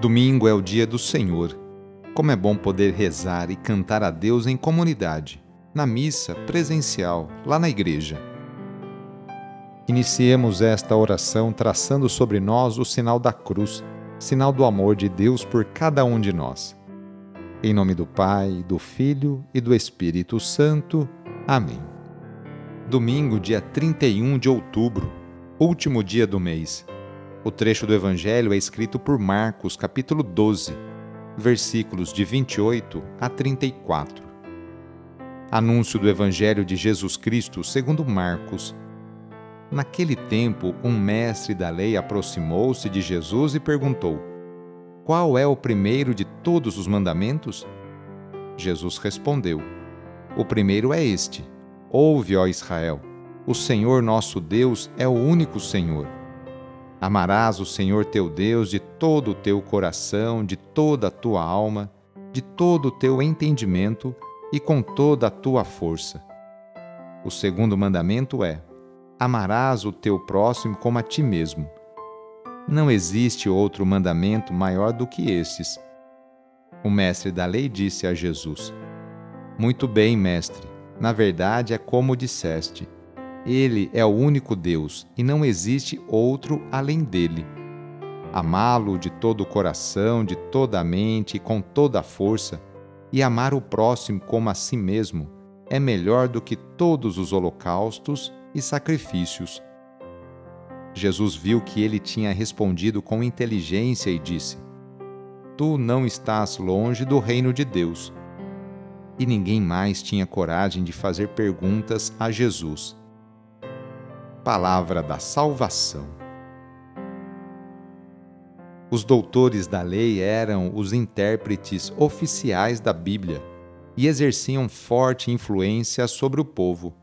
Domingo é o dia do Senhor. Como é bom poder rezar e cantar a Deus em comunidade, na missa presencial, lá na igreja. Iniciemos esta oração traçando sobre nós o sinal da cruz, sinal do amor de Deus por cada um de nós. Em nome do Pai, do Filho e do Espírito Santo. Amém. Domingo, dia 31 de outubro, último dia do mês. O trecho do Evangelho é escrito por Marcos, capítulo 12, versículos de 28 a 34. Anúncio do Evangelho de Jesus Cristo segundo Marcos. Naquele tempo, um mestre da lei aproximou-se de Jesus e perguntou: Qual é o primeiro de todos os mandamentos? Jesus respondeu: O primeiro é este: Ouve, ó Israel, o Senhor nosso Deus é o único Senhor. Amarás o Senhor teu Deus de todo o teu coração, de toda a tua alma, de todo o teu entendimento e com toda a tua força. O segundo mandamento é: amarás o teu próximo como a ti mesmo. Não existe outro mandamento maior do que estes. O mestre da lei disse a Jesus: Muito bem, mestre, na verdade é como disseste ele é o único Deus e não existe outro além dele. Amá-lo de todo o coração, de toda a mente e com toda a força, e amar o próximo como a si mesmo, é melhor do que todos os holocaustos e sacrifícios. Jesus viu que ele tinha respondido com inteligência e disse: Tu não estás longe do reino de Deus. E ninguém mais tinha coragem de fazer perguntas a Jesus palavra da salvação. Os doutores da lei eram os intérpretes oficiais da Bíblia e exerciam forte influência sobre o povo.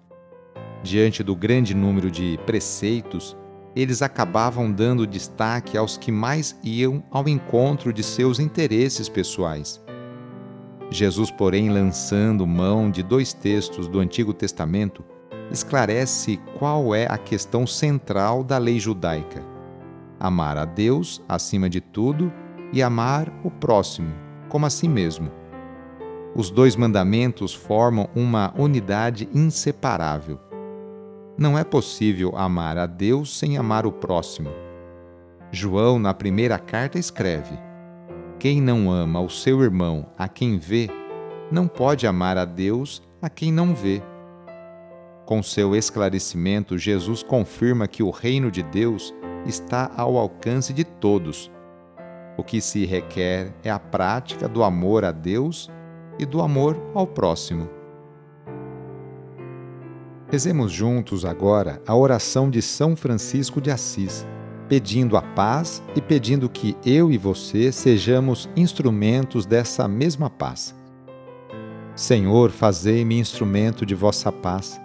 Diante do grande número de preceitos, eles acabavam dando destaque aos que mais iam ao encontro de seus interesses pessoais. Jesus, porém, lançando mão de dois textos do Antigo Testamento, esclarece qual é a questão central da lei judaica: amar a Deus acima de tudo e amar o próximo como a si mesmo. Os dois mandamentos formam uma unidade inseparável. Não é possível amar a Deus sem amar o próximo. João, na primeira carta, escreve: Quem não ama o seu irmão a quem vê, não pode amar a Deus a quem não vê. Com seu esclarecimento, Jesus confirma que o reino de Deus está ao alcance de todos. O que se requer é a prática do amor a Deus e do amor ao próximo. Rezemos juntos agora a oração de São Francisco de Assis, pedindo a paz e pedindo que eu e você sejamos instrumentos dessa mesma paz. Senhor, fazei-me instrumento de vossa paz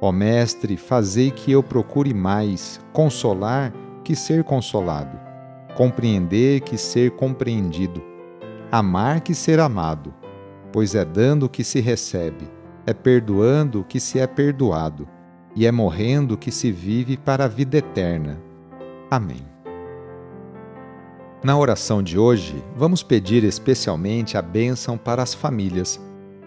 Ó Mestre, fazei que eu procure mais consolar que ser consolado, compreender que ser compreendido, amar que ser amado, pois é dando que se recebe, é perdoando que se é perdoado, e é morrendo que se vive para a vida eterna. Amém. Na oração de hoje, vamos pedir especialmente a bênção para as famílias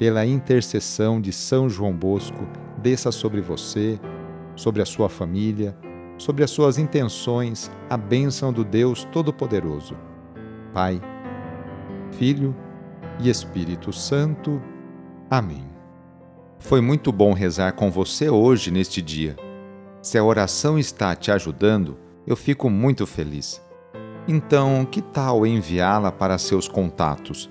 Pela intercessão de São João Bosco, desça sobre você, sobre a sua família, sobre as suas intenções, a bênção do Deus Todo-Poderoso. Pai, Filho e Espírito Santo. Amém. Foi muito bom rezar com você hoje neste dia. Se a oração está te ajudando, eu fico muito feliz. Então, que tal enviá-la para seus contatos,